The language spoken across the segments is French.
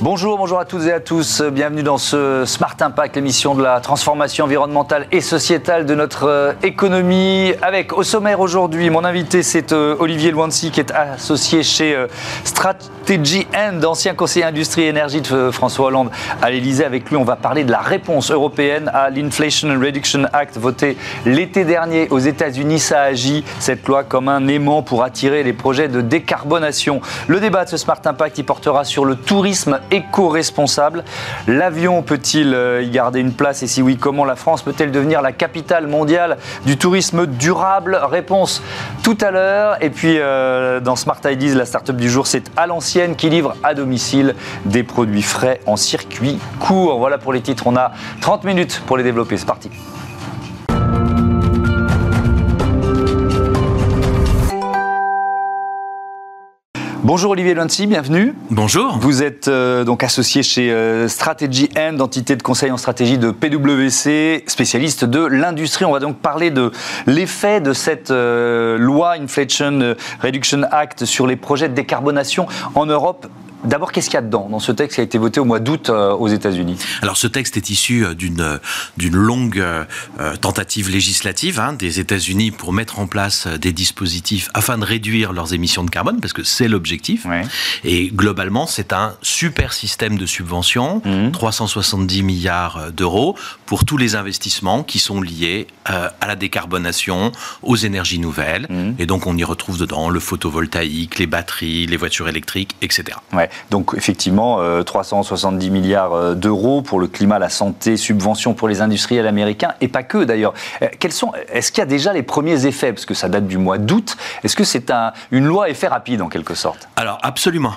Bonjour, bonjour à toutes et à tous. Bienvenue dans ce Smart Impact, l'émission de la transformation environnementale et sociétale de notre euh, économie. Avec au sommaire aujourd'hui, mon invité c'est euh, Olivier Loincy qui est associé chez euh, Strategy End, ancien conseiller industrie et énergie de François Hollande à l'Elysée. Avec lui, on va parler de la réponse européenne à l'Inflation Reduction Act voté l'été dernier aux États-Unis. Ça agit cette loi comme un aimant pour attirer les projets de décarbonation. Le débat de ce Smart Impact, il portera sur le tourisme éco-responsable. L'avion peut-il euh, y garder une place et si oui, comment la France peut-elle devenir la capitale mondiale du tourisme durable? Réponse tout à l'heure. Et puis euh, dans Smart Ideas, la start-up du jour, c'est à l'ancienne qui livre à domicile des produits frais en circuit court. Voilà pour les titres. On a 30 minutes pour les développer. C'est parti. Bonjour Olivier Lancy, bienvenue. Bonjour. Vous êtes euh, donc associé chez euh, Strategy End, entité de conseil en stratégie de PwC, spécialiste de l'industrie. On va donc parler de l'effet de cette euh, loi Inflation Reduction Act sur les projets de décarbonation en Europe D'abord, qu'est-ce qu'il y a dedans dans ce texte qui a été voté au mois d'août euh, aux États-Unis? Alors, ce texte est issu euh, d'une euh, d'une longue tentative législative hein, des États-Unis pour mettre en place des dispositifs afin de réduire leurs émissions de carbone, parce que c'est l'objectif. Et globalement, c'est un super système de subventions, 370 mmh. milliards d'euros pour tous les investissements qui sont liés à la décarbonation, aux énergies nouvelles. Mmh. Et donc, on y retrouve dedans le photovoltaïque, les batteries, les voitures électriques, etc. Donc effectivement, 370 euh, milliards euh, d'euros pour le climat, la santé, subventions pour les industriels américains, et pas que d'ailleurs. Euh, quels sont Est-ce qu'il y a déjà les premiers effets, parce que ça date du mois d'août Est-ce que c'est un, une loi effet rapide en quelque sorte? Alors absolument.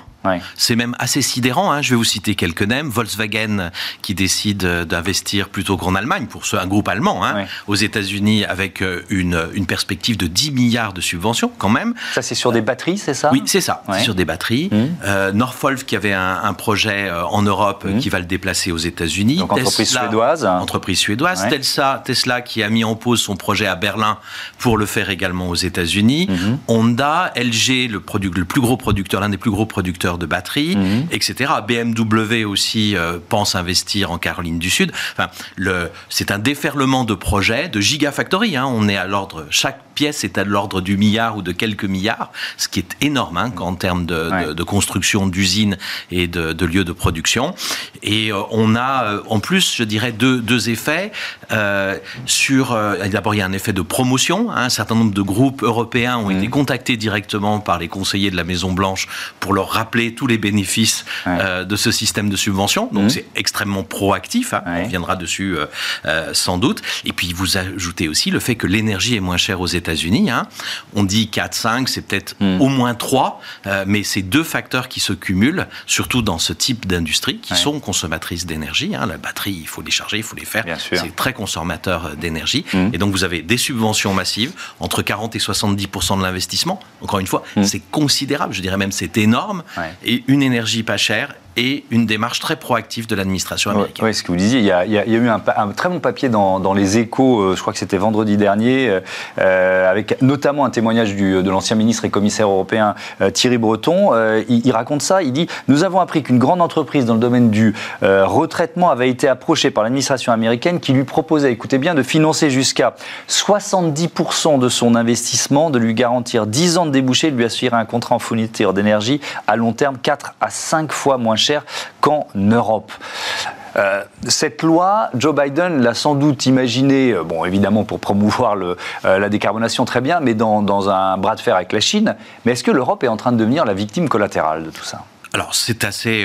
C'est même assez sidérant. Hein. Je vais vous citer quelques noms. Volkswagen qui décide d'investir plutôt qu'en Allemagne, pour ce, un groupe allemand, hein, aux États-Unis avec euh, une, une, perspective de 10 milliards de subventions quand même. Ça, c'est sur des batteries, c'est ça? Oui, c'est ça. C'est sur des batteries. Mmh. Euh, Norfolk qui avait un, projet euh, en Europe mmh. qui va le déplacer aux États-Unis. Donc entreprise suédoise. Entreprise suédoise. Tesla, Tesla qui a mis en pause son projet à Berlin pour le faire également aux États-Unis. Mmh. Honda, LG, le, le plus gros producteur, l'un des plus gros producteurs de batteries, mhm. etc. BMW aussi euh, pense investir en Caroline du Sud. Enfin, c'est un déferlement de projets, de gigafactory. Hein. On est à l'ordre, chaque pièce est à l'ordre du milliard ou de quelques milliards, ce qui est énorme hein, en termes de, construction d'usines et de, lieux de production. Et euh, on a euh, en plus, je dirais, deux, deux effets. sur D'abord, il y a un effet de promotion. Hein. un certain nombre de groupes européens ont été mhm. contactés directement par les conseillers de la Maison-Blanche pour leur rappeler tous les bénéfices euh, de ce système de subvention. Donc mmh. c'est extrêmement proactif. Hein. On reviendra dessus euh, euh, sans doute. Et puis vous ajoutez aussi le fait que l'énergie est moins chère aux États-Unis. Hein. On dit 4, 5, c'est peut-être mmh. au moins 3, mais c'est deux facteurs qui se cumulent, surtout dans ce type d'industrie qui sont consommatrices d'énergie. Hein. La batterie, il faut les charger, il faut les faire. C'est très consommateur d'énergie. Mmh. Et donc vous avez des subventions massives, entre 40 et 70% de l'investissement. Encore une fois, c'est considérable. Je dirais même c'est énorme et une énergie pas chère et une démarche très proactive de l'administration américaine. Oui, ce que vous disiez, il y a, il y a eu un, très bon papier dans, dans les échos, euh, je crois que c'était vendredi dernier, euh, euh, avec notamment un témoignage du, de l'ancien ministre et commissaire européen Thierry Breton. Il, il, raconte ça, il dit « Nous avons appris qu'une grande entreprise dans le domaine du retraitement avait été approchée par l'administration américaine qui lui proposait, écoutez bien, de financer jusqu'à 70% de son investissement, de lui garantir 10 ans de débouchés, de lui assurer un contrat en fourniture d'énergie à long terme 4 à 5 fois moins cher qu'en Europe. Euh, cette loi, Joe Biden l'a sans doute imaginée, euh, bon évidemment pour promouvoir le, euh, la décarbonation très bien, mais dans, dans, un bras de fer avec la Chine. Mais est-ce que l'Europe est en train de devenir la victime collatérale de tout ça? Alors c'est assez,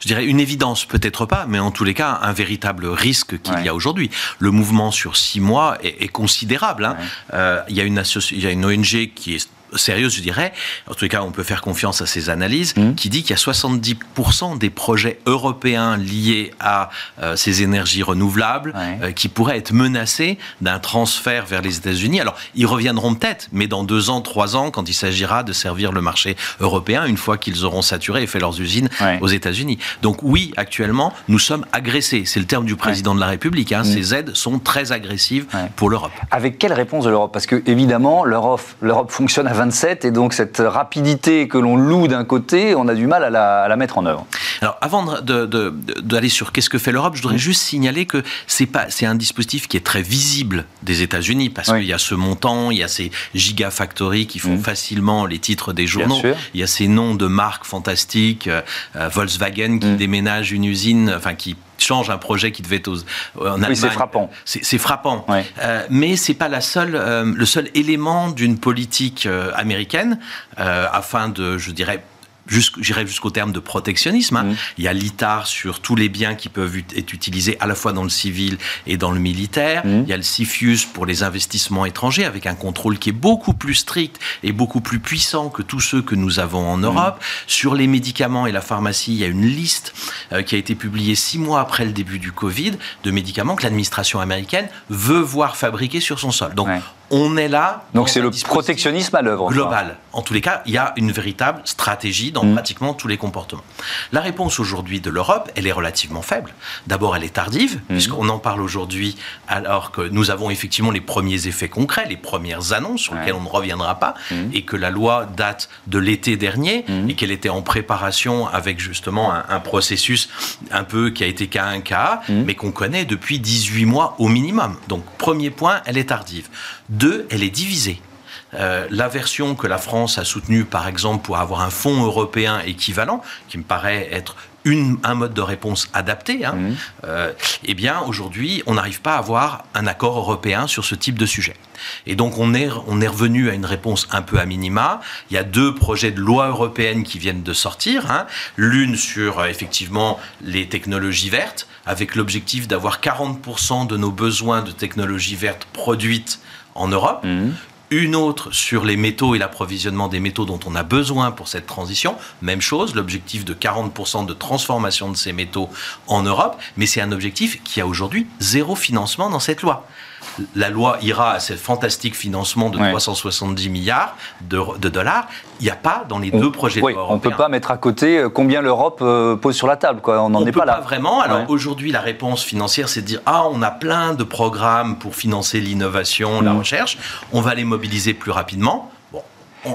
je dirais une évidence peut-être pas, mais en tous les cas un véritable risque qu'il y a aujourd'hui. Le mouvement sur six mois est, considérable. Hein. il, y a une il y a une ONG qui est sérieuse, je dirais, en tout cas on peut faire confiance à ces analyses, mmh. qui dit qu'il y a 70% des projets européens liés à euh, ces énergies renouvelables euh, qui pourraient être menacés d'un transfert vers les États-Unis. Alors ils reviendront peut-être, mais dans deux ans, trois ans, quand il s'agira de servir le marché européen, une fois qu'ils auront saturé et fait leurs usines aux États-Unis. Donc oui, actuellement, nous sommes agressés. C'est le terme du président de la République. Hein. Mmh. Ces aides sont très agressives pour l'Europe. Avec quelle réponse de l'Europe? Parce que évidemment, l'Europe fonctionne avec 27 et donc cette rapidité que l'on loue d'un côté, on a du mal à la, mettre en œuvre. Alors avant d'aller sur qu'est-ce que fait l'Europe, je voudrais mm. juste signaler que c'est pas c'est un dispositif qui est très visible des États-Unis parce qu'il y a ce montant, il y a ces gigafactories qui font mm. facilement les titres des journaux, il y a ces noms de marques fantastiques, euh, euh, Volkswagen qui mm. déménage une usine, enfin qui change un projet qui devait être aux, en Allemagne. Oui, c'est frappant. C'est frappant. Euh, mais c'est pas la seule, euh, le seul élément d'une politique euh, américaine afin de, je dirais, j'irai jusqu'au terme de protectionnisme. Hein. Mmh. Il y a l'ITAR sur tous les biens qui peuvent être utilisés à la fois dans le civil et dans le militaire. Mmh. Il y a le CIFIUS pour les investissements étrangers avec un contrôle qui est beaucoup plus strict et beaucoup plus puissant que tous ceux que nous avons en Europe. Mmh. Sur les médicaments et la pharmacie, il y a une liste euh, qui a été publiée six mois après le début du Covid de médicaments que l'administration américaine veut voir fabriquer sur son sol. Donc on est là. Donc c'est le protectionnisme à l'œuvre. Global. En tous les cas, il y a une véritable stratégie dans mm. pratiquement tous les comportements. La réponse aujourd'hui de l'Europe, elle est relativement faible. D'abord, elle est tardive, mm. puisqu'on en parle aujourd'hui alors que nous avons effectivement les premiers effets concrets, les premières annonces sur lesquelles on ne reviendra pas, mm. et que la loi date de l'été dernier et qu'elle était en préparation avec justement un, processus un peu qui a été cas un cas, mais qu'on connaît depuis 18 mois au minimum. Donc, premier point, elle est tardive. Deux, elle est divisée. Euh, la version que la France a soutenue, par exemple, pour avoir un fonds européen équivalent, qui me paraît être un mode de réponse adapté, hein, mmh. euh, eh bien, aujourd'hui, on n'arrive pas à avoir un accord européen sur ce type de sujet. Et donc, on est, on est revenu à une réponse un peu à minima. Il y a deux projets de loi européenne qui viennent de sortir. Hein. L'une sur, euh, effectivement, les technologies vertes, avec l'objectif d'avoir 40% de nos besoins de technologies vertes produites en Europe. Mhm. Une autre sur les métaux et l'approvisionnement des métaux dont on a besoin pour cette transition. Même chose, l'objectif de 40% de transformation de ces métaux en Europe. Mais c'est un objectif qui a aujourd'hui zéro financement dans cette loi la loi ira à ce fantastique financement de 370 milliards de, dollars. Il n'y a pas dans les deux projets oui, On ne peut pas mettre à côté euh, combien l'Europe euh, pose sur la table. Quoi. On n'en est pas là. Pas vraiment. Alors aujourd'hui, la réponse financière, c'est de dire ah, on a plein de programmes pour financer l'innovation, la mm. recherche. On va les mobiliser plus rapidement. Bon,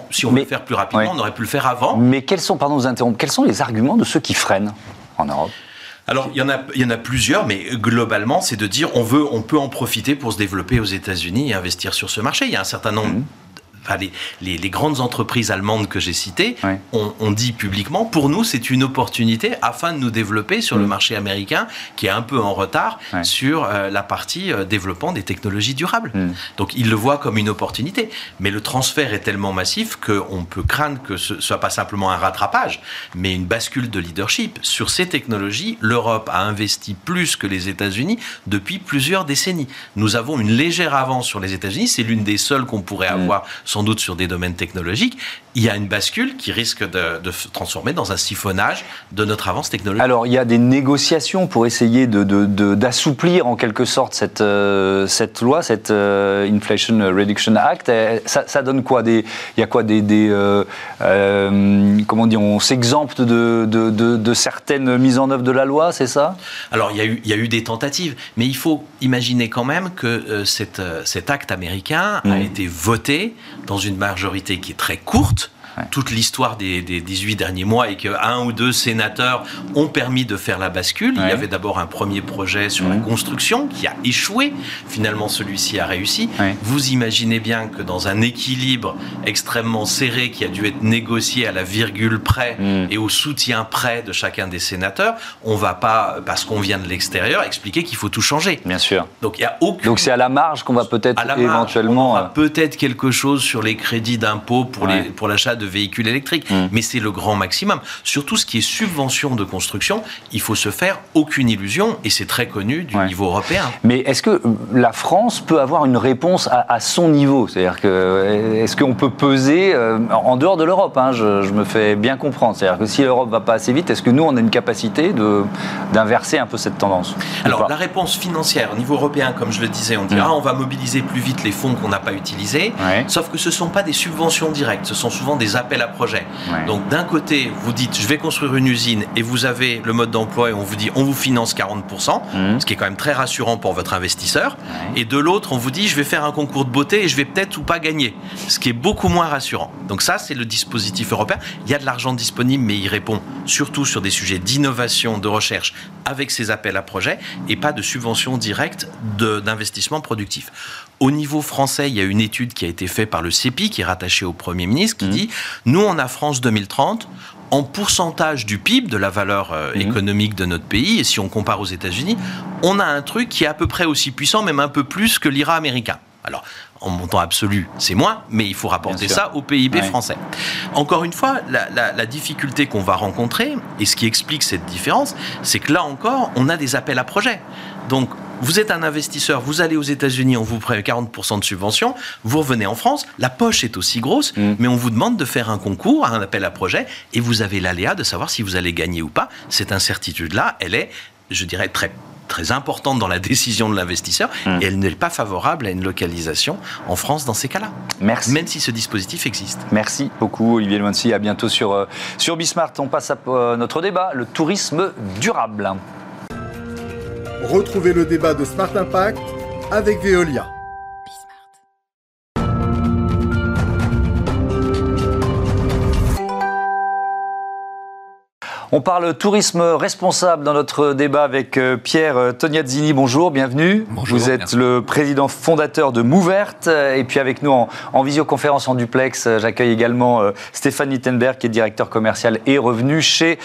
si on veut le faire plus rapidement, on aurait pu le faire avant. Mais quels sont, pardon, vous interrompre, quels sont les arguments de ceux qui freinent en Europe? Alors, il y, en a, il y en a plusieurs, mais globalement, c'est de dire on veut, on peut en profiter pour se développer aux États-Unis et investir sur ce marché. Il y a un certain nombre mmh les, grandes entreprises allemandes que j'ai citées ont, dit publiquement, pour nous, c'est une opportunité afin de nous développer sur le mm. marché américain, qui est un peu en retard sur euh, la partie euh, développement des technologies durables. Mm. Donc, ils le voient comme une opportunité. Mais le transfert est tellement massif qu'on peut craindre que ce soit pas simplement un rattrapage, mais une bascule de leadership. Sur ces technologies, l'Europe a investi plus que les États-Unis depuis plusieurs décennies. Nous avons une légère avance sur les États-Unis. C'est l'une des seules qu'on pourrait mm. avoir sans doute sur des domaines technologiques, il y a une bascule qui risque de, se transformer dans un siphonnage de notre avance technologique. Alors, il y a des négociations pour essayer d'assouplir de, en quelque sorte cette, euh, cette loi, cette euh, Inflation Reduction Act. Ça, ça, donne quoi des, Il y a quoi des... des euh, comment dire On s'exempte de, de, certaines mises en œuvre de la loi, c'est ça? Alors, il y, a eu, il y a eu des tentatives, mais il faut imaginer quand même que cette, cet acte américain a été voté dans une majorité qui est très courte, toute l'histoire des, 18 derniers mois et qu'un ou deux sénateurs ont permis de faire la bascule. Il y avait d'abord un premier projet sur la construction qui a échoué. Finalement, celui-ci a réussi. Vous imaginez bien que dans un équilibre extrêmement serré qui a dû être négocié à la virgule près mm. et au soutien près de chacun des sénateurs, on va pas, parce qu'on vient de l'extérieur, expliquer qu'il faut tout changer. Bien sûr. Donc il y a aucun... Donc c'est à la marge qu'on va peut-être éventuellement... Euh, peut-être quelque chose sur les crédits d'impôt pour pour l'achat de véhicules électriques. Mm. Mais c'est le grand maximum. Surtout ce qui est subvention de construction, il faut se faire aucune illusion, et c'est très connu du niveau européen. Mais est-ce que la France peut avoir une réponse à, son niveau? C'est-à-dire que est-ce qu'on peut peser euh, en dehors de l'Europe hein, je, me fais bien comprendre. C'est-à-dire que si l'Europe va pas assez vite, est-ce que nous on a une capacité de d'inverser un peu cette tendance? Alors la réponse financière au niveau européen, comme je le disais, on dit mm. ah, on va mobiliser plus vite les fonds qu'on n'a pas utilisés. Sauf que ce ne sont pas des subventions directes, ce sont souvent des aux appels à projets. Donc d'un côté, vous dites je vais construire une usine et vous avez le mode d'emploi et on vous dit on vous finance 40%, mmh. ce qui est quand même très rassurant pour votre investisseur. Et de l'autre, on vous dit je vais faire un concours de beauté et je vais peut-être ou pas gagner, ce qui est beaucoup moins rassurant. Donc ça, c'est le dispositif européen. Il y a de l'argent disponible, mais il répond surtout sur des sujets d'innovation, de recherche, avec ces appels à projets et pas de subventions directes d'investissement productif. Au niveau français, il y a une étude qui a été faite par le CEPI, qui est rattaché au Premier ministre, qui mmh. dit, nous, on a France 2030, en pourcentage du PIB, de la valeur euh, mmh. économique de notre pays, et si on compare aux États-Unis, on a un truc qui est à peu près aussi puissant, même un peu plus que l'IRA américain. Alors, en montant absolu, c'est moins, mais il faut rapporter ça au PIB français. Encore une fois, la, la difficulté qu'on va rencontrer, et ce qui explique cette différence, c'est que là encore, on a des appels à projets. Donc, vous êtes un investisseur, vous allez aux États-Unis, on vous prête 40% de subvention, vous revenez en France, la poche est aussi grosse, mm. mais on vous demande de faire un concours, un appel à projet, et vous avez l'aléa de savoir si vous allez gagner ou pas. Cette incertitude-là, elle est, je dirais, très très importante dans la décision de l'investisseur mm. et elle n'est pas favorable à une localisation en France dans ces cas-là. Merci. Même si ce dispositif existe. Merci beaucoup Olivier Loincy. À bientôt sur, euh, sur Bismart. On passe à euh, notre débat, le tourisme durable. Retrouvez le débat de Smart Impact avec Veolia. On parle tourisme responsable dans notre débat avec euh, Pierre euh, Tognazzini. Bonjour, bienvenue. Bonjour. Vous êtes le président fondateur de Mouvert. Et puis avec nous en, visioconférence en duplex, euh, j'accueille également Stéphane Nittenberg, qui est directeur commercial et revenu chez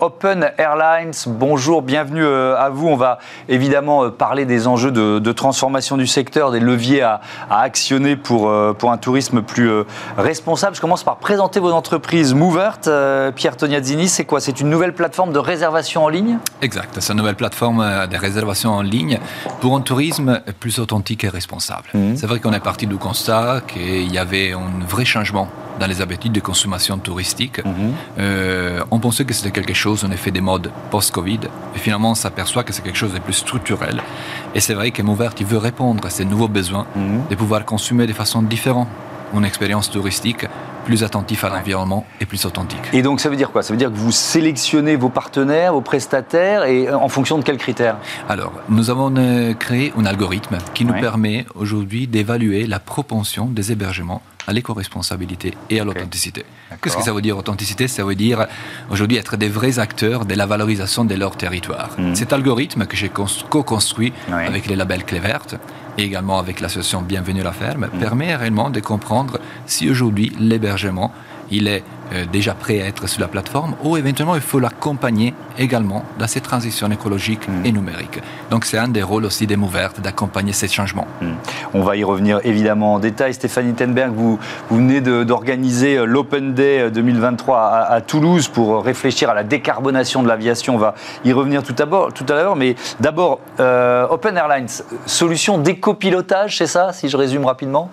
Open Airlines. Bonjour, bienvenue à vous. On va évidemment parler des enjeux de, transformation du secteur, des leviers à, actionner pour, pour un tourisme plus responsable. Je commence par présenter vos entreprises. Mouvert, Pierre Tognazzini, c'est quoi c'est une nouvelle plateforme de réservation en ligne Exact, c'est une nouvelle plateforme euh, de réservation en ligne pour un tourisme plus authentique et responsable. Mhm. C'est vrai qu'on est parti du constat qu'il y avait un vrai changement dans les habitudes de consommation touristique. Mhm. Euh, on pensait que c'était quelque chose, en effet, des modes post-Covid. Et finalement, on s'aperçoit que c'est quelque chose de plus structurel. Et c'est vrai que Mouvert, il veut répondre à ces nouveaux besoins mhm. de pouvoir consommer de façon différente une expérience touristique plus attentif à l'environnement et plus authentique. Et donc ça veut dire quoi? Ça veut dire que vous sélectionnez vos partenaires, vos prestataires, et euh, en fonction de quels critères? Alors, nous avons euh, créé un algorithme qui nous permet aujourd'hui d'évaluer la propension des hébergements à l'éco-responsabilité et à l'authenticité. Qu'est-ce que ça veut dire authenticité? Ça veut dire aujourd'hui être des vrais acteurs de la valorisation de leur territoire. Hmm. Cet algorithme que j'ai co-construit avec les labels Clé Verte également avec l'association Bienvenue la ferme permet réellement de comprendre si aujourd'hui l'hébergement il est euh, déjà prêt à être sur la plateforme ou éventuellement il faut l'accompagner également dans cette transition écologique hmm. et numérique. Donc c'est un des rôles aussi des Mouvertes d'accompagner ces changements. Hmm. On va y revenir évidemment en détail. Stéphanie Tenberg, vous, vous venez d'organiser euh, l'Open Day 2023 euh, à, Toulouse pour réfléchir à la décarbonation de l'aviation. On va y revenir tout à, tout à l'heure. Mais d'abord, Open Airlines, solution d'éco-pilotage, c'est ça, si je résume rapidement?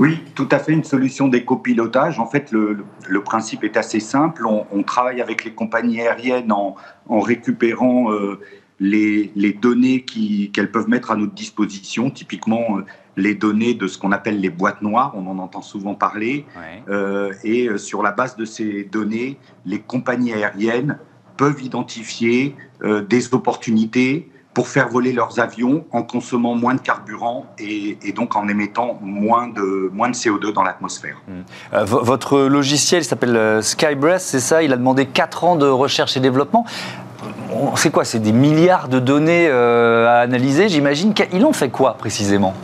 Oui, tout à fait, une solution d'éco-pilotage. En fait, le, principe est assez simple. On, travaille avec les compagnies aériennes en, récupérant euh, les, données qu'elles peuvent mettre à notre disposition, typiquement euh, les données de ce qu'on appelle les boîtes noires, on en entend souvent parler. Euh, et sur la base de ces données, les compagnies aériennes peuvent identifier des opportunités pour faire voler leurs avions en consommant moins de carburant et, donc en émettant moins de, moins de CO2 dans l'atmosphère. Mmh. Euh, votre logiciel s'appelle euh, Skybreath, c'est ça? Il a demandé 4 ans de recherche et développement. C'est quoi? C'est des milliards de données euh, à analyser, j'imagine. Il en fait quoi précisément?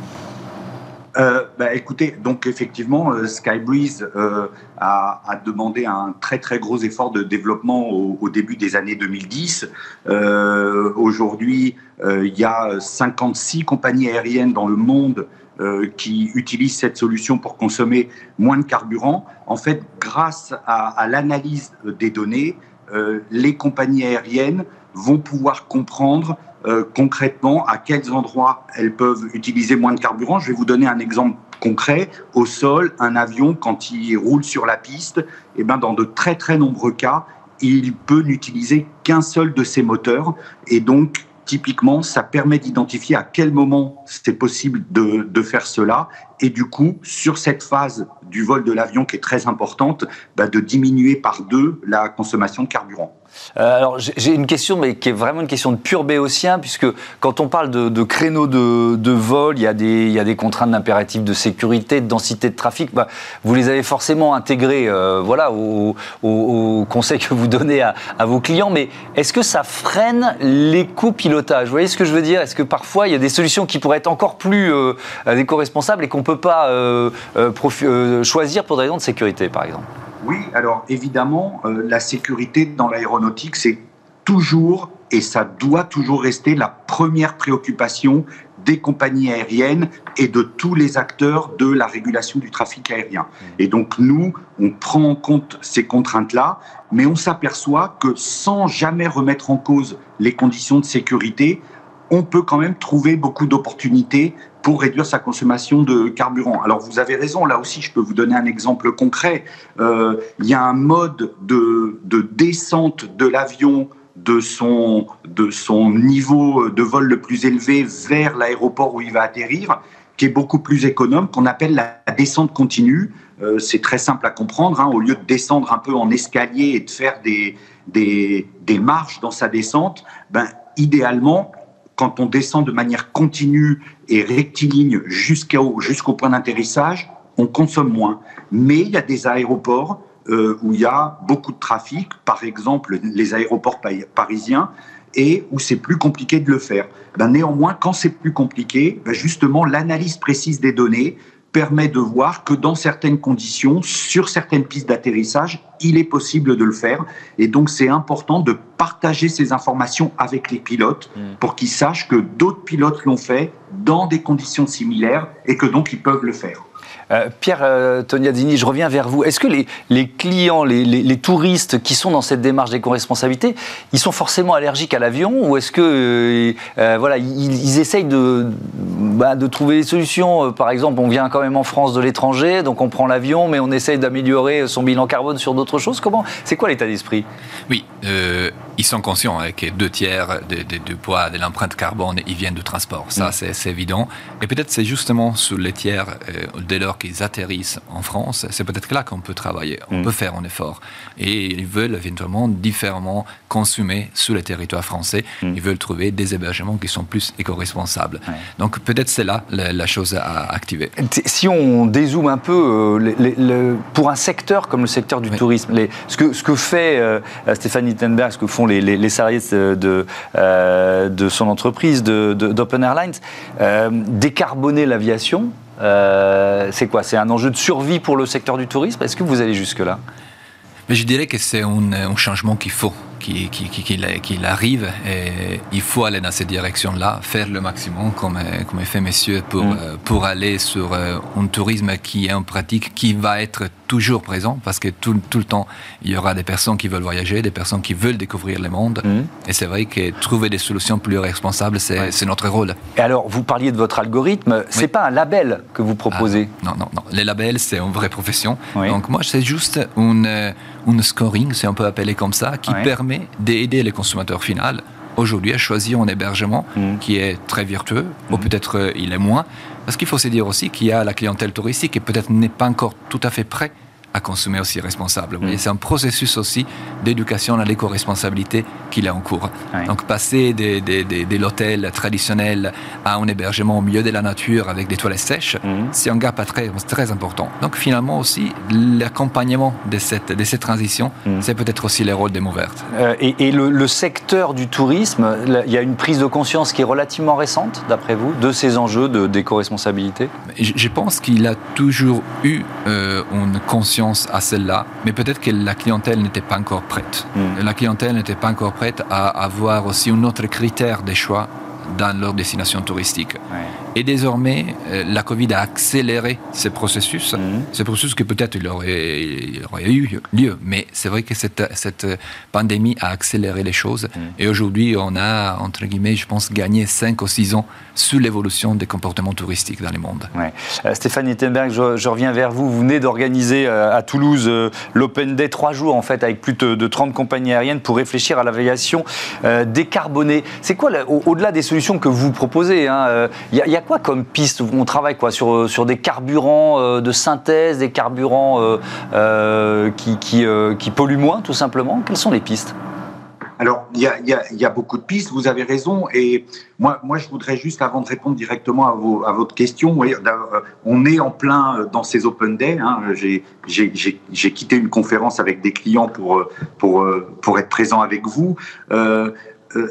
Euh, bah, écoutez, donc effectivement, euh, Skybreeze euh, a, demandé un très très gros effort de développement au, début des années 2010. Euh, Aujourd'hui, il y a 56 compagnies aériennes dans le monde qui utilisent cette solution pour consommer moins de carburant. En fait, grâce à l'analyse des données, les compagnies aériennes vont pouvoir comprendre euh, concrètement à quels endroits elles peuvent utiliser moins de carburant. Je vais vous donner un exemple concret. Au sol, un avion, quand il roule sur la piste, eh ben, dans de très très nombreux cas, il peut n'utiliser qu'un seul de ses moteurs et donc typiquement, ça permet d'identifier à quel moment c'est possible de, de, faire cela. Et du coup, sur cette phase du vol de l'avion qui est très importante, bah, de diminuer par deux la consommation de carburant. Euh, alors j'ai une question, mais qui est vraiment une question de pur béotien, puisque quand on parle de, créneaux de, vol, il y, a des, contraintes d'impératifs de sécurité, de densité de trafic. Bah, vous les avez forcément intégrés euh, voilà, au, au, conseil que vous donnez à, vos clients, mais est-ce que ça freine l'éco-pilotage? Vous voyez ce que je veux dire? Est-ce que parfois il y a des solutions qui pourraient être encore plus euh, éco-responsables et qu'on ne peut pas choisir pour des raisons de sécurité, par exemple? Oui, alors évidemment, euh, la sécurité dans l'aéronautique, c'est toujours et ça doit toujours rester la première préoccupation des compagnies aériennes et de tous les acteurs de la régulation du trafic aérien. Mmh. Et donc nous, on prend en compte ces contraintes-là, mais on s'aperçoit que sans jamais remettre en cause les conditions de sécurité, on peut quand même trouver beaucoup d'opportunités pour réduire sa consommation de carburant. Alors vous avez raison, là aussi je peux vous donner un exemple concret. Euh, il y a un mode de, descente de l'avion de son, de son niveau de vol le plus élevé vers l'aéroport où il va atterrir, qui est beaucoup plus économe, qu'on appelle la descente continue. Euh, c'est très simple à comprendre. Hein. au lieu de descendre un peu en escalier et de faire des, des, des marches dans sa descente, ben, idéalement, quand on descend de manière continue et rectiligne jusqu'au point d'atterrissage, on consomme moins. Mais il y a des aéroports euh, où il y a beaucoup de trafic, par exemple les aéroports parisiens, et où c'est plus compliqué de le faire. Ben, néanmoins, quand c'est plus compliqué, ben, justement, l'analyse précise des données permet de voir que dans certaines conditions, sur certaines pistes d'atterrissage, il est possible de le faire. Et donc, c'est important de partager ces informations avec les pilotes mm. pour qu'ils sachent que d'autres pilotes l'ont fait dans des conditions similaires et que donc ils peuvent le faire. Euh, Pierre euh, Toniadini, je reviens vers vous. Est-ce que les, clients, les, touristes qui sont dans cette démarche d'éco-responsabilité, ils sont forcément allergiques à l'avion ou est-ce que euh, voilà, ils, essayent de, bah, de trouver des solutions? Par exemple, on vient quand même en France de l'étranger, donc on prend l'avion, mais on essaye d'améliorer son bilan carbone sur d'autres choses. Comment C'est quoi l'état d'esprit? Oui, ils sont conscients hein, que deux tiers du poids de l'empreinte carbone, ils viennent du transport. Ça, mm. c'est évident. Et peut-être c'est justement sur les tiers, dès lors qu'ils atterrissent en France, c'est peut-être là qu'on peut travailler, on mm. peut faire un effort. Et ils veulent éventuellement différemment consommer sur le territoire français. Mm. Ils veulent trouver des hébergements qui sont plus éco-responsables. Donc peut-être c'est là la, chose à activer. Si on dézoome un peu, euh, pour un secteur comme le secteur du tourisme, ce, que, ce que fait euh, Stéphanie Tenberg, ce que font les, salariés de, euh, de son entreprise, d'Open Airlines, décarboner l'aviation, euh, c'est quoi? C'est un enjeu de survie pour le secteur du tourisme? Est-ce que vous allez jusque-là? Mais Je dirais que c'est un, changement qu'il faut qu'il qui, arrive et il faut aller dans cette direction-là, faire le maximum comme, comme fait messieurs pour, mm. euh, pour aller sur euh, un tourisme qui est en pratique, qui va être toujours présent parce que tout, tout, le temps, il y aura des personnes qui veulent voyager, des personnes qui veulent découvrir le monde. Mm. Et c'est vrai que trouver des solutions plus responsables, c'est notre rôle. Et alors, vous parliez de votre algorithme, c'est pas un label que vous proposez ah, Non, non, non. Les labels, c'est une vraie profession. Donc moi, c'est juste une, une scoring, c'est un peu appelé comme ça, qui permet d'aider les consommateurs finaux aujourd'hui à choisir un hébergement mm. qui est très vertueux, ou mm. peut-être euh, il est moins. Parce qu'il faut se dire aussi qu'il y a la clientèle touristique qui peut-être n'est pas encore tout à fait prêt à consommer aussi responsable. Mm. C'est un processus aussi d'éducation à l'éco-responsabilité qu'il est en cours. Donc passer de, de, l'hôtel traditionnel à un hébergement au milieu de la nature avec des toilettes sèches, mm. c'est un gap très, très important. Donc finalement aussi, l'accompagnement de cette, de cette transition, mm. c'est peut-être aussi les rôles des mots vertes. Euh, et, le, secteur du tourisme, il y a une prise de conscience qui est relativement récente, d'après vous, de ces enjeux d'éco-responsabilité? Je, pense qu'il a toujours eu euh, une conscience à celle-là, mais peut-être que la clientèle n'était pas encore prête. Hmm. La clientèle n'était pas encore prête à avoir aussi un autre critère des choix dans leurs destinations touristiques. Et désormais, euh, la Covid a accéléré ce processus. Mhm. Ce processus que peut-être il aurait, eu lieu, mais c'est vrai que cette, cette pandémie a accéléré les choses. Mhm. Et aujourd'hui, on a, entre guillemets, je pense, gagné 5 ou 6 ans sur l'évolution des comportements touristiques dans le monde. Euh, Stéphane Nittenberg, je, reviens vers vous. Vous venez d'organiser euh, à Toulouse l'Open Day, trois jours en fait, avec plus de, 30 compagnies aériennes pour réfléchir à l'aviation décarbonée. C'est quoi, au-delà des solutions que vous proposez, il hein, y, y, a quoi comme piste On travaille quoi sur, sur des carburants euh, de synthèse, des carburants euh, euh, qui, qui, polluent moins, tout simplement? Quelles sont les pistes? Alors, il y, a, y, a, beaucoup de pistes, vous avez raison. Et moi, moi, je voudrais juste, avant de répondre directement à, vos, à votre question, on est en plein dans ces Open Day. Hein. J'ai quitté une conférence avec des clients pour, pour, pour être présent avec vous. Euh,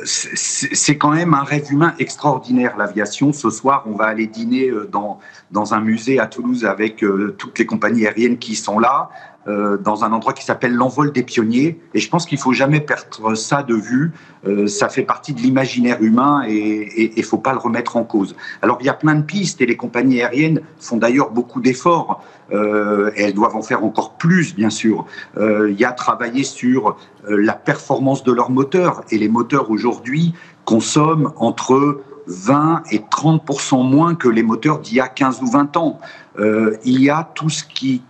c'est quand même un rêve humain extraordinaire, l'aviation. Ce soir, on va aller dîner euh, dans, dans un musée à Toulouse avec euh, toutes les compagnies aériennes qui sont là, dans un endroit qui s'appelle l'envol des pionniers. Et je pense qu'il faut jamais perdre ça de vue. ça fait partie de l'imaginaire humain et il faut pas le remettre en cause. Alors, il y a plein de pistes et les compagnies aériennes font d'ailleurs beaucoup d'efforts. Euh, elles doivent en faire encore plus, bien sûr. Euh, il y a travaillé sur euh, la performance de leurs moteurs, et les moteurs aujourd'hui consomment entre 20 et 30% moins que les moteurs d'il y a 15 ou 20 ans. il y a tout ce qui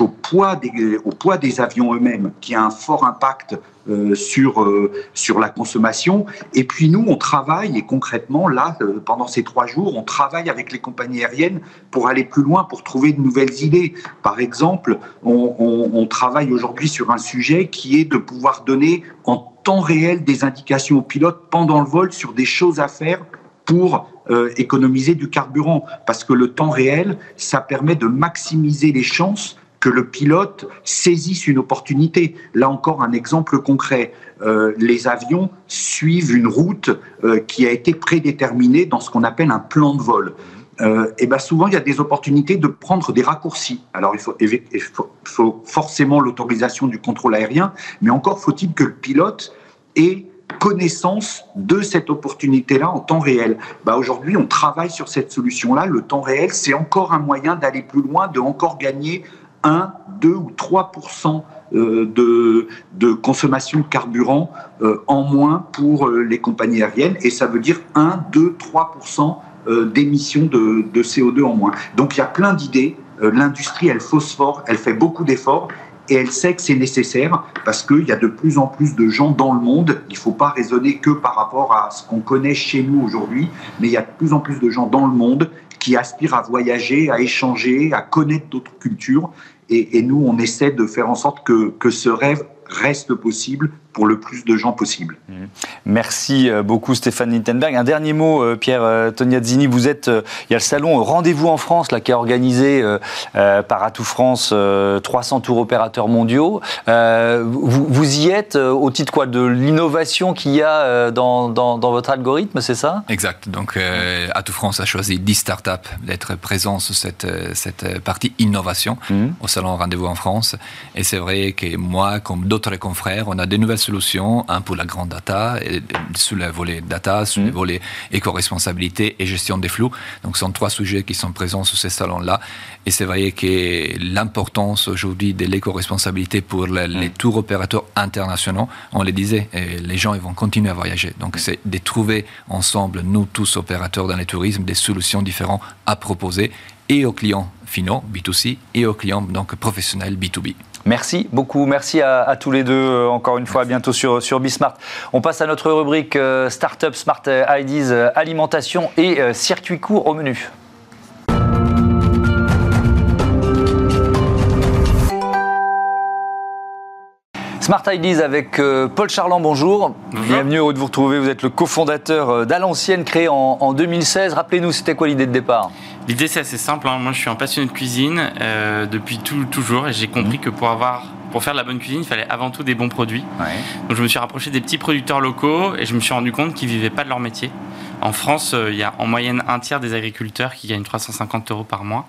au poids des, au poids des avions eux-mêmes, qui a un fort impact euh, sur, euh, sur la consommation. Et puis nous, on travaille, et concrètement, là, euh, pendant ces trois jours, on travaille avec les compagnies aériennes pour aller plus loin, pour trouver de nouvelles idées. Par exemple, on, travaille aujourd'hui sur un sujet qui est de pouvoir donner en temps réel des indications aux pilotes pendant le vol sur des choses à faire pour économiser du carburant. Parce que le temps réel, ça permet de maximiser les chances que le pilote saisisse une opportunité. Là encore, un exemple concret. Euh, les avions suivent une route euh, qui a été prédéterminée dans ce qu'on appelle un plan de vol. Euh, et ben souvent, il y a des opportunités de prendre des raccourcis. Alors, il faut, faut forcément l'autorisation du contrôle aérien, mais encore faut-il que le pilote ait connaissance de cette opportunité-là en temps réel. Bah aujourd'hui, on travaille sur cette solution-là. Le temps réel, c'est encore un moyen d'aller plus loin, de encore gagner 1, 2 ou 3 euh, de, de consommation de carburant euh, en moins pour euh, les compagnies aériennes et ça veut dire 1, 2, 3 d'émissions de, de, CO2 en moins. Donc il y a plein d'idées. L'industrie, elle phosphore, elle fait beaucoup d'efforts et elle sait que c'est nécessaire parce qu'il y a de plus en plus de gens dans le monde. Il ne faut pas raisonner que par rapport à ce qu'on connaît chez nous aujourd'hui, mais il y a de plus en plus de gens dans le monde qui aspirent à voyager, à échanger, à connaître d'autres cultures. Et, nous, on essaie de faire en sorte que ce rêve reste possible pour le plus de gens possible. Mmh. Merci euh, beaucoup Stéphane Lintenberg. Un dernier mot, euh, Pierre euh, Toniazzini, vous êtes, il y a le salon Rendez-vous en France là, qui est organisé par Atout France, 300 tours opérateurs mondiaux. Vous, vous, y êtes au titre quoi, de l'innovation qu'il y a dans, dans, votre algorithme, c'est ça? Exact. Donc Atout France a choisi 10 startups d'être présents sur cette, cette partie innovation mmh. au salon Rendez-vous en France. Et c'est vrai que moi, comme d'autres confrères, on a des nouvelles solutions, un pour la grande data, et, sous le volet data, sous le mm. volet éco-responsabilité et gestion des flux. Donc, ce sont trois sujets qui sont présents sur ces salons-là. Et c'est vrai que l'importance aujourd'hui de l'éco-responsabilité pour les, mm. tours opérateurs internationaux, on le disait, les gens ils vont continuer à voyager. Donc, mm. c'est de trouver ensemble, nous tous opérateurs dans le tourisme, des solutions différentes à proposer et aux clients finaux, B2C, et aux clients donc professionnels, B2B. Merci beaucoup, merci à, tous les deux, euh, encore une fois, à bientôt sur, sur Bismart. On passe à notre rubrique euh, Startup Smart IDs, euh, alimentation et circuit court au menu. Smart Ideas avec Paul Charland, bonjour. Bienvenue, heureux de vous retrouver. Vous êtes le cofondateur d'Alancienne, créé en, en 2016. Rappelez-nous, c'était quoi l'idée de départ? L'idée c'est assez simple. Hein. Moi, je suis un passionné de cuisine euh, depuis tout, toujours, et j'ai compris mmh. que pour avoir, pour faire de la bonne cuisine, il fallait avant tout des bons produits. Donc, je me suis rapproché des petits producteurs locaux et je me suis rendu compte qu'ils vivaient pas de leur métier. En France, euh, il y a en moyenne un tiers des agriculteurs qui gagnent 350 euros par mois.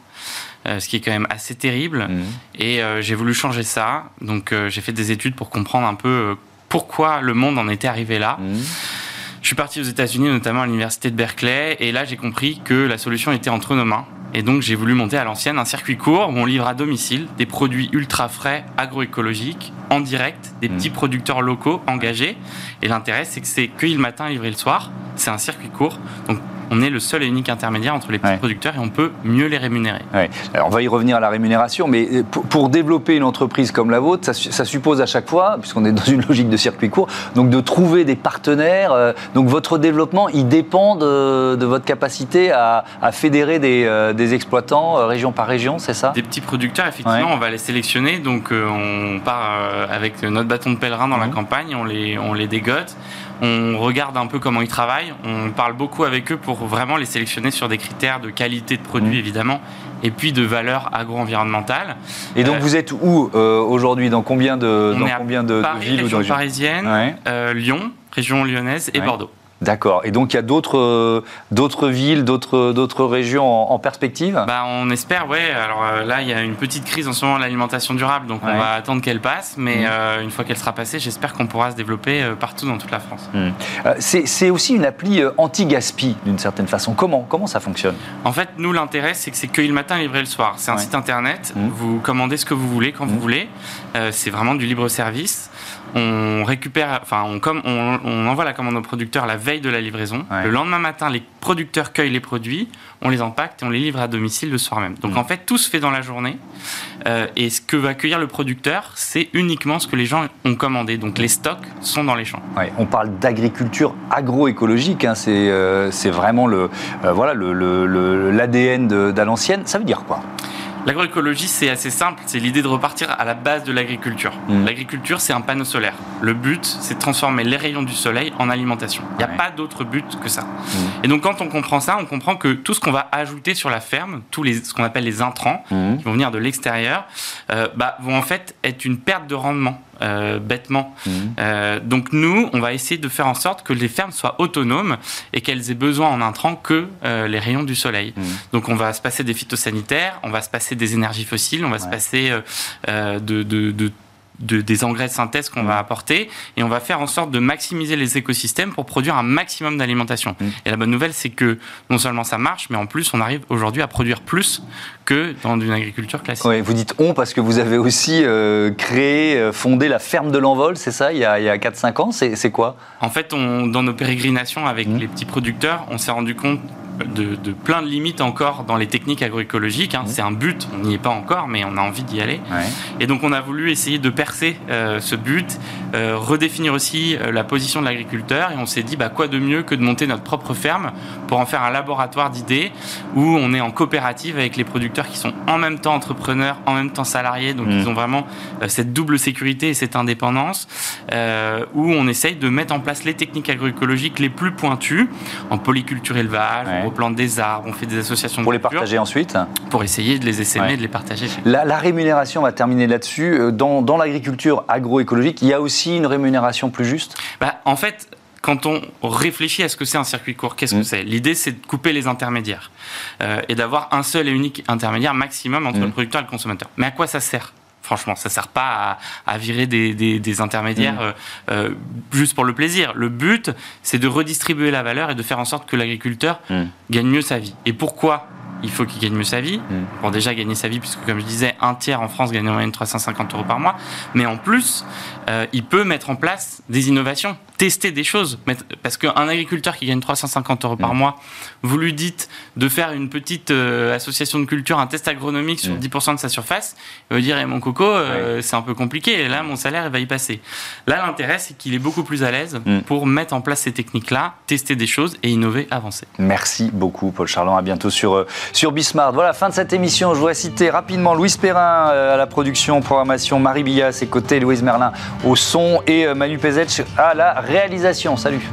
Euh, ce qui est quand même assez terrible. Mmh. Et j'ai voulu changer ça. Donc j'ai fait des études pour comprendre un peu pourquoi le monde en était arrivé là. Mmh Je suis parti aux États-Unis, notamment à l'université de Berkeley, et là j'ai compris que la solution était entre nos mains. Et donc j'ai voulu monter à l'ancienne un circuit court où on livre à domicile des produits ultra frais, agroécologiques, en direct, des petits producteurs locaux engagés. Et l'intérêt c'est que c'est cueilli le matin, livré le soir. C'est un circuit court. Donc on est le seul et unique intermédiaire entre les petits producteurs et on peut mieux les rémunérer. Alors on va y revenir à la rémunération, mais euh, pour, développer une entreprise comme la vôtre, ça, suppose à chaque fois, puisqu'on est dans une logique de circuit court, donc de trouver des partenaires. Euh, donc votre développement, il dépend de, votre capacité à, fédérer euh, des, exploitants région par région, c'est ça? Des petits producteurs, effectivement, on va les sélectionner. Donc on part avec notre bâton de pèlerin dans la mmh. campagne, on les, on les dégote on regarde un peu comment ils travaillent, on parle beaucoup avec eux pour vraiment les sélectionner sur des critères de qualité de produit mmh. évidemment et puis de valeur agro-environnementale. Et donc euh, vous êtes où euh, aujourd'hui? Dans combien de, dans combien de, villes région ou parisienne, euh, Lyon, région lyonnaise et Bordeaux. D'accord. Et donc il y a d'autres euh, d'autres villes, d'autres d'autres régions en, perspective? Bah, on espère, ouais. Alors euh, là, il y a une petite crise en ce moment de l'alimentation durable, donc on va attendre qu'elle passe. Mais mmh. euh, une fois qu'elle sera passée, j'espère qu'on pourra se développer partout dans toute la France. Mmh. c'est aussi une appli anti-gaspi d'une certaine façon. Comment comment ça fonctionne? En fait, nous l'intérêt, c'est que c'est cueilli le matin, livré le soir. C'est un site internet. Mmh. Vous commandez ce que vous voulez quand vous voulez. c'est vraiment du libre service on récupère, enfin, on, comme, on, envoie la commande au producteur la veille de la livraison. Le lendemain matin, les producteurs cueillent les produits, on les impacte et on les livre à domicile le soir même. Donc mm. en fait, tout se fait dans la journée. Euh, et ce que va cueillir le producteur, c'est uniquement ce que les gens ont commandé. Donc les stocks sont dans les champs. on parle d'agriculture agroécologique. Hein. Euh, c'est vraiment le euh, voilà l'ADN le, l'ancienne. Ça veut dire quoi? L'agroécologie, c'est assez simple. C'est l'idée de repartir à la base de l'agriculture. Mm. L'agriculture, c'est un panneau solaire. Le but, c'est de transformer les rayons du soleil en alimentation. Il n'y a pas d'autre but que ça. Mm. Et donc, quand on comprend ça, on comprend que tout ce qu'on va ajouter sur la ferme, tous les, ce qu'on appelle les intrants, mm. qui vont venir de l'extérieur, euh, bah, vont en fait être une perte de rendement. Euh, bêtement. Euh, donc nous, on va essayer de faire en sorte que les fermes soient autonomes et qu'elles aient besoin en intrants que les rayons du soleil. Donc on va se passer des phytosanitaires, on va se passer des énergies fossiles, on va se passer euh, euh, de, de, des engrais de synthèse qu'on va mm. apporter et on va faire en sorte de maximiser les écosystèmes pour produire un maximum d'alimentation. Mm. Et la bonne nouvelle, c'est que non seulement ça marche, mais en plus, on arrive aujourd'hui à produire plus que dans une agriculture classique. Oui, vous dites on parce que vous avez aussi euh, créé, fondé la ferme de l'envol, c'est ça, il y a, a 4-5 ans C'est quoi? En fait, on, dans nos pérégrinations avec mm. les petits producteurs, on s'est rendu compte de, plein de limites encore dans les techniques agroécologiques. Hein. Mmh. C'est un but, on n'y est pas encore, mais on a envie d'y aller. Et donc on a voulu essayer de percer euh, ce but, euh, redéfinir aussi euh, la position de l'agriculteur, et on s'est dit bah, quoi de mieux que de monter notre propre ferme pour en faire un laboratoire d'idées où on est en coopérative avec les producteurs qui sont en même temps entrepreneurs, en même temps salariés, donc mmh. ils ont vraiment cette double sécurité et cette indépendance, où on essaye de mettre en place les techniques agroécologiques les plus pointues en polyculture élevage, on plante des arbres, on fait des associations Pour les partager ensuite Pour essayer de les essaimer, de les partager. La, rémunération, on va terminer là-dessus. Dans, dans l'agriculture agroécologique, il y a aussi une rémunération plus juste bah, En fait, quand on réfléchit à ce que c'est un circuit court, qu'est-ce que mm. c'est? L'idée, c'est de couper les intermédiaires euh, et d'avoir un seul et unique intermédiaire maximum entre le mm. producteur et le consommateur. Mais à quoi ça sert? Franchement, ça sert pas à, virer des, intermédiaires mm. euh, euh, juste pour le plaisir. Le but, c'est de redistribuer la valeur et de faire en sorte que l'agriculteur gagne mieux sa vie. Et pourquoi? Il faut qu'il gagne mieux sa vie. Mm. Pour déjà gagner sa vie, puisque comme je disais, un tiers en France gagne en moyenne 350 euros par mois. Mais en plus, euh, il peut mettre en place des innovations tester des choses. Parce qu'un agriculteur qui gagne 350 euros par mm. mois, vous lui dites de faire une petite euh, association de culture, un test agronomique sur 10% mm. de sa surface, il va dire eh, mon coco, euh, c'est un peu compliqué, et là mon salaire il va y passer. Là l'intérêt c'est qu'il est beaucoup plus à l'aise mm. pour mettre en place ces techniques-là, tester des choses et innover, avancer. Merci beaucoup Paul Charlon, à bientôt sur, euh, sur Bismart. Voilà, fin de cette émission, je voudrais citer rapidement Louise Perrin à la production, programmation, Marie Billas à ses côtés, Louise Merlin au son et Manu Pezec à la réalisation. Salut